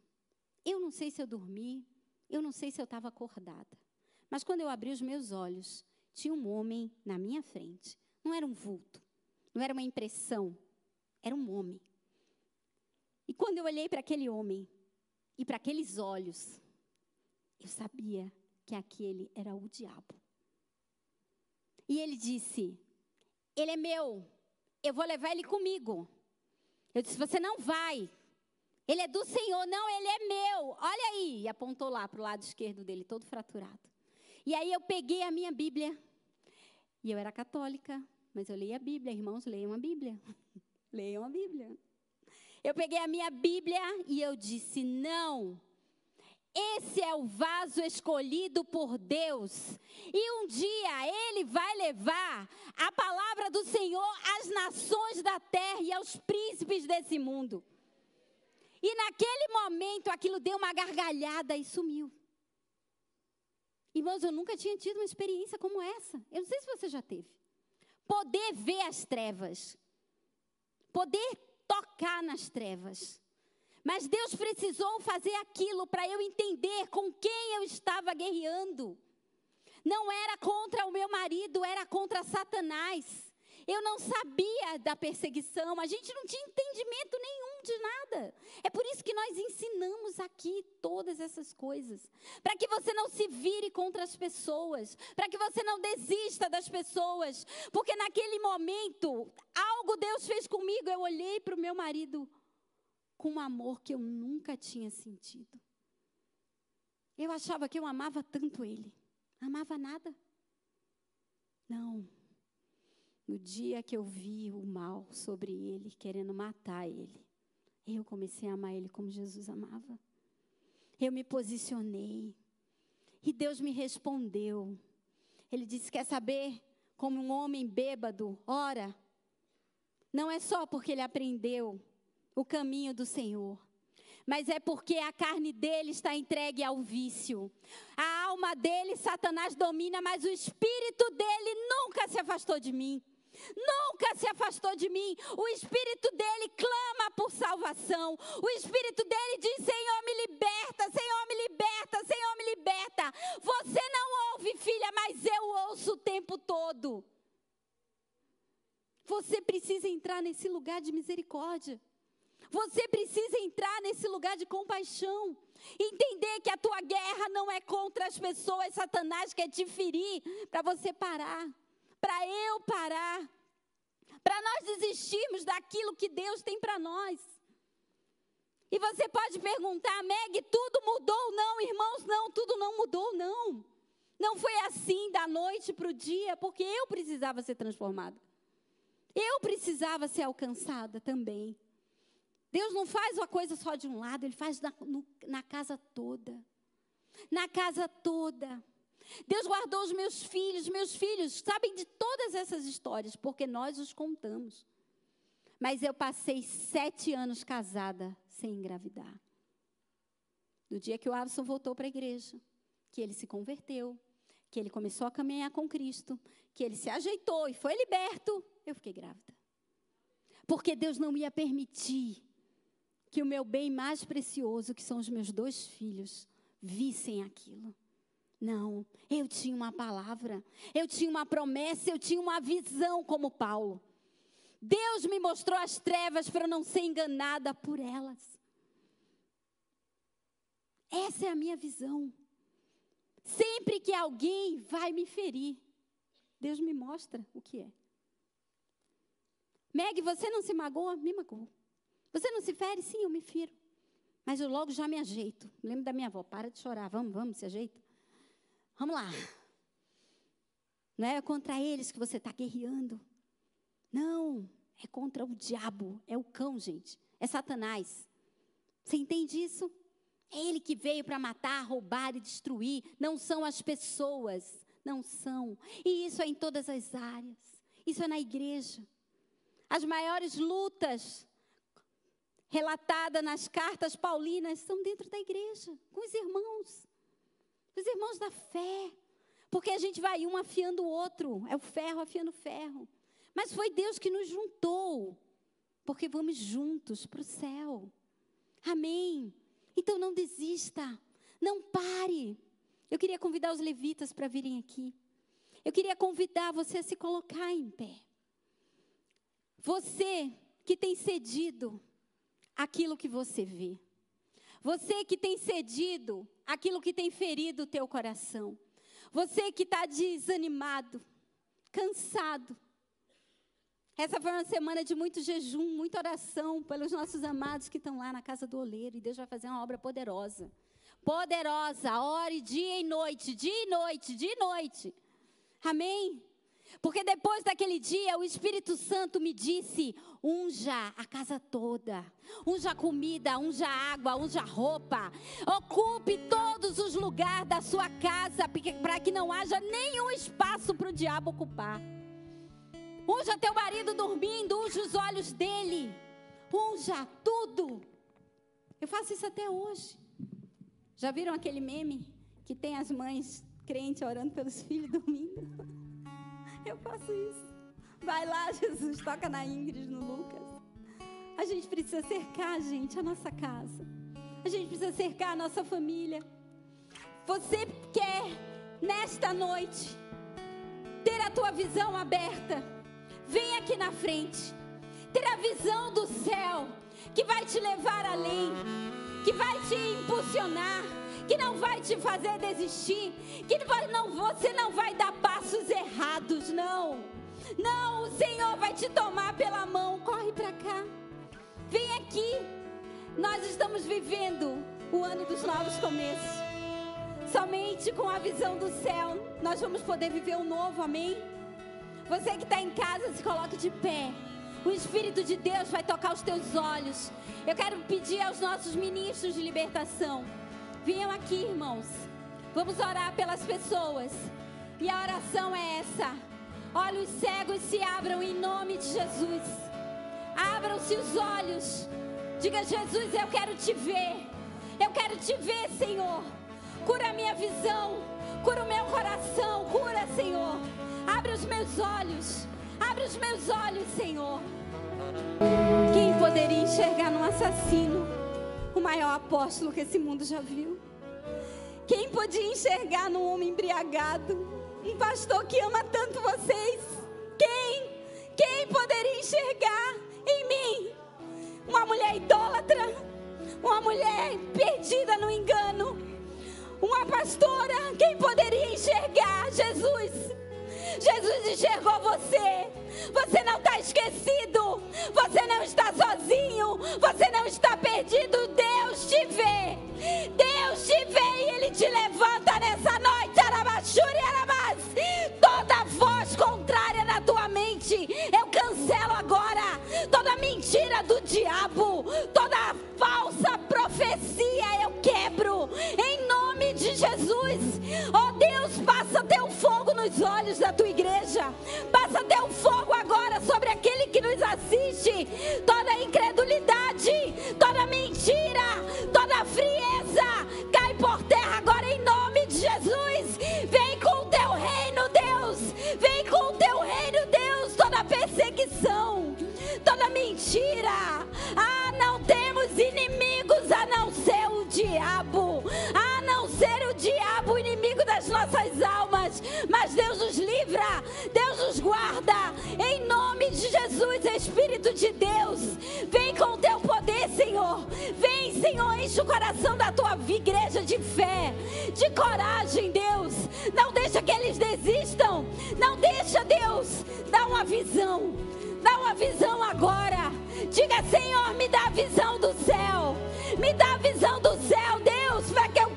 eu não sei se eu dormi, eu não sei se eu estava acordada. Mas quando eu abri os meus olhos, tinha um homem na minha frente. Não era um vulto, não era uma impressão, era um homem. E quando eu olhei para aquele homem e para aqueles olhos, eu sabia que aquele era o diabo. E ele disse: Ele é meu, eu vou levar ele comigo. Eu disse: Você não vai. Ele é do Senhor, não, ele é meu. Olha aí, e apontou lá para o lado esquerdo dele, todo fraturado. E aí eu peguei a minha Bíblia. E eu era católica, mas eu leio a Bíblia, irmãos, leiam a Bíblia. leiam a Bíblia. Eu peguei a minha Bíblia e eu disse: "Não, esse é o vaso escolhido por Deus. E um dia ele vai levar a palavra do Senhor às nações da terra e aos príncipes desse mundo. E naquele momento aquilo deu uma gargalhada e sumiu. Irmãos, eu nunca tinha tido uma experiência como essa. Eu não sei se você já teve. Poder ver as trevas. Poder tocar nas trevas. Mas Deus precisou fazer aquilo para eu entender com quem eu estava guerreando. Não era contra o meu marido, era contra Satanás. Eu não sabia da perseguição, a gente não tinha entendimento nenhum de nada. É por isso que nós ensinamos aqui todas essas coisas. Para que você não se vire contra as pessoas, para que você não desista das pessoas. Porque naquele momento, algo Deus fez comigo. Eu olhei para o meu marido com um amor que eu nunca tinha sentido. Eu achava que eu amava tanto ele. Amava nada. Não. No dia que eu vi o mal sobre ele, querendo matar ele, eu comecei a amar ele como Jesus amava. Eu me posicionei. E Deus me respondeu. Ele disse: Quer saber como um homem bêbado ora? Não é só porque ele aprendeu o caminho do Senhor. Mas é porque a carne dele está entregue ao vício. A alma dele, Satanás domina, mas o espírito dele nunca se afastou de mim. Nunca se afastou de mim. O espírito dele clama por salvação. O espírito dele diz: Senhor, me liberta, Senhor, me liberta, Senhor, me liberta. Você não ouve, filha, mas eu ouço o tempo todo. Você precisa entrar nesse lugar de misericórdia. Você precisa entrar nesse lugar de compaixão. Entender que a tua guerra não é contra as pessoas, Satanás quer te ferir para você parar, para eu parar, para nós desistirmos daquilo que Deus tem para nós. E você pode perguntar, Meg, tudo mudou? Não, irmãos, não, tudo não mudou, não. Não foi assim da noite para o dia, porque eu precisava ser transformada. Eu precisava ser alcançada também. Deus não faz uma coisa só de um lado, Ele faz na, no, na casa toda. Na casa toda. Deus guardou os meus filhos, meus filhos sabem de todas essas histórias, porque nós os contamos. Mas eu passei sete anos casada sem engravidar. No dia que o Alisson voltou para a igreja, que ele se converteu, que ele começou a caminhar com Cristo, que ele se ajeitou e foi liberto, eu fiquei grávida. Porque Deus não ia permitir que o meu bem mais precioso, que são os meus dois filhos, vissem aquilo. Não, eu tinha uma palavra, eu tinha uma promessa, eu tinha uma visão como Paulo. Deus me mostrou as trevas para não ser enganada por elas. Essa é a minha visão. Sempre que alguém vai me ferir, Deus me mostra o que é. Meg, você não se magoa? Me magoou. Você não se fere? Sim, eu me firo. Mas eu logo já me ajeito. Lembro da minha avó, para de chorar, vamos, vamos, se ajeita. Vamos lá. Não é contra eles que você está guerreando. Não, é contra o diabo, é o cão, gente. É Satanás. Você entende isso? É ele que veio para matar, roubar e destruir. Não são as pessoas. Não são. E isso é em todas as áreas. Isso é na igreja. As maiores lutas relatada nas cartas paulinas são dentro da igreja, com os irmãos. Os irmãos da fé. Porque a gente vai um afiando o outro, é o ferro afiando o ferro. Mas foi Deus que nos juntou, porque vamos juntos para o céu. Amém. Então não desista, não pare. Eu queria convidar os levitas para virem aqui. Eu queria convidar você a se colocar em pé. Você que tem cedido aquilo que você vê. Você que tem cedido aquilo que tem ferido o teu coração. Você que está desanimado, cansado. Essa foi uma semana de muito jejum, muita oração pelos nossos amados que estão lá na casa do oleiro. E Deus vai fazer uma obra poderosa. Poderosa. Ore dia e noite, dia e noite, dia e noite. Amém? Porque depois daquele dia, o Espírito Santo me disse: unja a casa toda, unja comida, unja água, unja roupa, ocupe todos os lugares da sua casa, para que não haja nenhum espaço para o diabo ocupar. Unja teu marido dormindo, unja os olhos dele. Unja tudo. Eu faço isso até hoje. Já viram aquele meme que tem as mães crentes orando pelos filhos dormindo? Eu faço isso. Vai lá, Jesus, toca na Ingrid, no Lucas. A gente precisa cercar, gente, a nossa casa. A gente precisa cercar a nossa família. Você quer, nesta noite, ter a tua visão aberta Vem aqui na frente. Ter a visão do céu que vai te levar além, que vai te impulsionar, que não vai te fazer desistir, que não, você não vai dar passos errados, não. Não, o Senhor vai te tomar pela mão. Corre para cá. Vem aqui. Nós estamos vivendo o ano dos novos começos. Somente com a visão do céu nós vamos poder viver o novo, amém? Você que está em casa, se coloque de pé. O Espírito de Deus vai tocar os teus olhos. Eu quero pedir aos nossos ministros de libertação. Venham aqui, irmãos. Vamos orar pelas pessoas. E a oração é essa: olhos cegos se abram em nome de Jesus. Abram-se os olhos. Diga, Jesus, eu quero te ver. Eu quero te ver, Senhor. Cura a minha visão. Cura o meu coração. Cura, Senhor. Abre os meus olhos. Abre os meus olhos, Senhor. Quem poderia enxergar num assassino o maior apóstolo que esse mundo já viu? Quem podia enxergar num homem embriagado um pastor que ama tanto vocês? Quem? Quem poderia enxergar em mim uma mulher idólatra? Uma mulher perdida no engano? Uma pastora? Quem poderia enxergar Jesus? Jesus enxergou você. Você não está esquecido. Você não está sozinho. Você não está perdido. Deus te vê. Deus te vê e Ele te levanta nessa noite. Toda voz contrária na tua mente, eu cancelo agora. Toda mentira do diabo, toda falsa profecia, eu quebro. Em nome de Jesus. Oh Deus, passa teu fogo nos olhos da tua igreja. Passa teu fogo agora sobre aquele que nos assiste. Toda incredulidade, toda mentira, toda frieza, cai por terra agora em nome de Jesus. Vem com o teu reino, Deus. Toda perseguição, toda mentira. Ah, não temos inimigos a não ser o diabo. A ser o diabo, inimigo das nossas almas. Mas Deus nos livra, Deus nos guarda. Em nome de Jesus, Espírito de Deus, vem com o teu poder, Senhor. Vem, Senhor, enche o coração da tua igreja de fé, de coragem, Deus. Não deixa que eles desistam. Não deixa, Deus, dá uma visão. Dá uma visão agora. Diga, Senhor, me dá a visão do céu. Me dá a visão do céu, Deus, para que eu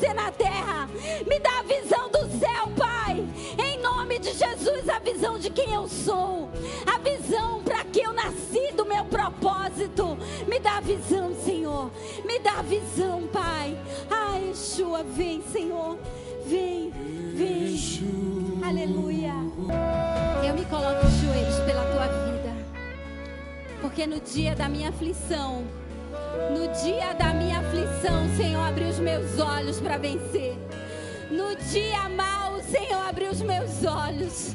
vencer na terra. Me dá a visão do céu, Pai. Em nome de Jesus, a visão de quem eu sou. A visão para que eu nasci do meu propósito. Me dá a visão, Senhor. Me dá a visão, Pai. Ai, Yeshua, vem, Senhor. Vem, vem. Aleluia. Eu me coloco de joelhos pela tua vida. Porque no dia da minha aflição, no dia da minha aflição, Senhor abriu os meus olhos para vencer. No dia mau, Senhor abriu os meus olhos.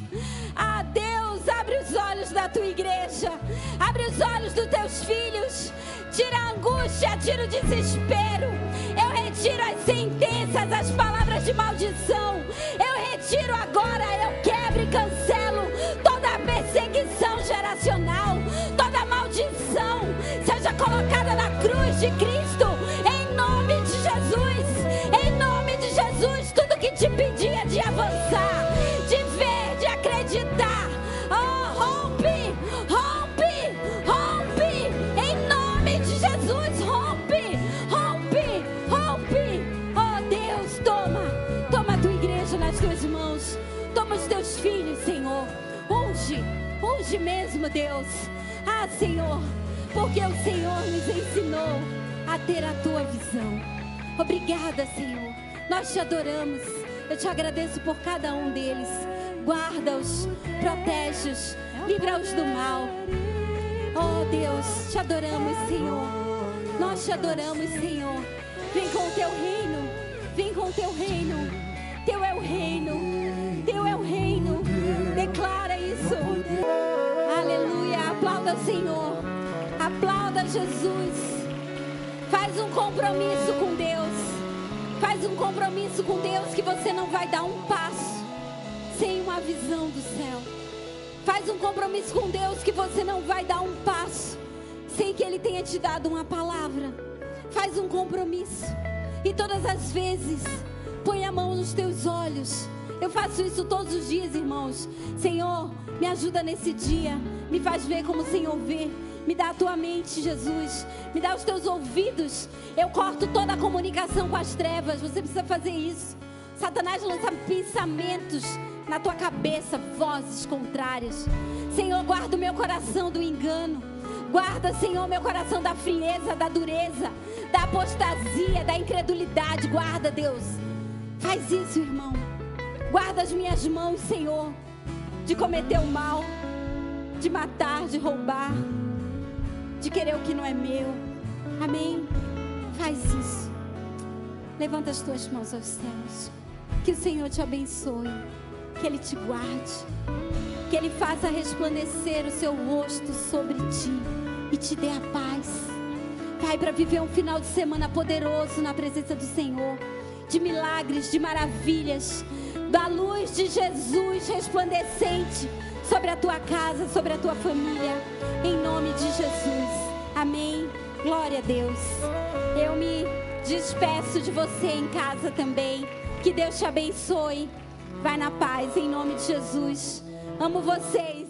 Ah, Deus, abre os olhos da tua igreja. Abre os olhos dos teus filhos. Tira a angústia, tira o desespero. Eu retiro as sentenças, as palavras de maldição. Eu retiro agora, eu quebro e cancelo toda a perseguição geracional, colocada na cruz de Cristo, em nome de Jesus. Em nome de Jesus, tudo que te pedia é de avançar, de ver, de acreditar. Oh, rompe, rompe, rompe. Em nome de Jesus, rompe, rompe, rompe. Oh, Deus, toma, toma a tua igreja nas tuas mãos. Toma os teus filhos, Senhor. hoje hoje mesmo, Deus. Ah, Senhor porque o Senhor nos ensinou a ter a tua visão. Obrigada, Senhor. Nós te adoramos. Eu te agradeço por cada um deles. Guarda-os, protege-os, livra-os do mal. Oh Deus, te adoramos, Senhor. Nós te adoramos, Senhor. Vem com o teu reino. Vem com o teu reino. Teu é o reino. Teu é o reino. Declara isso. Aleluia. Aplauda o Senhor. Aplauda Jesus. Faz um compromisso com Deus. Faz um compromisso com Deus que você não vai dar um passo sem uma visão do céu. Faz um compromisso com Deus que você não vai dar um passo sem que Ele tenha te dado uma palavra. Faz um compromisso. E todas as vezes, põe a mão nos teus olhos. Eu faço isso todos os dias, irmãos. Senhor, me ajuda nesse dia. Me faz ver como o Senhor vê. Me dá a tua mente, Jesus. Me dá os teus ouvidos. Eu corto toda a comunicação com as trevas. Você precisa fazer isso. Satanás lança pensamentos na tua cabeça, vozes contrárias. Senhor, guarda o meu coração do engano. Guarda, Senhor, meu coração da frieza, da dureza, da apostasia, da incredulidade. Guarda, Deus. Faz isso, irmão. Guarda as minhas mãos, Senhor, de cometer o mal, de matar, de roubar de querer o que não é meu. Amém? Faz isso. Levanta as tuas mãos aos céus. Que o Senhor te abençoe. Que Ele te guarde. Que Ele faça resplandecer o seu rosto sobre ti e te dê a paz. Pai, para viver um final de semana poderoso na presença do Senhor, de milagres, de maravilhas, da luz de Jesus resplandecente sobre a tua casa, sobre a tua família, em nome de Jesus. Amém. Glória a Deus. Eu me despeço de você em casa também. Que Deus te abençoe. Vai na paz, em nome de Jesus. Amo vocês.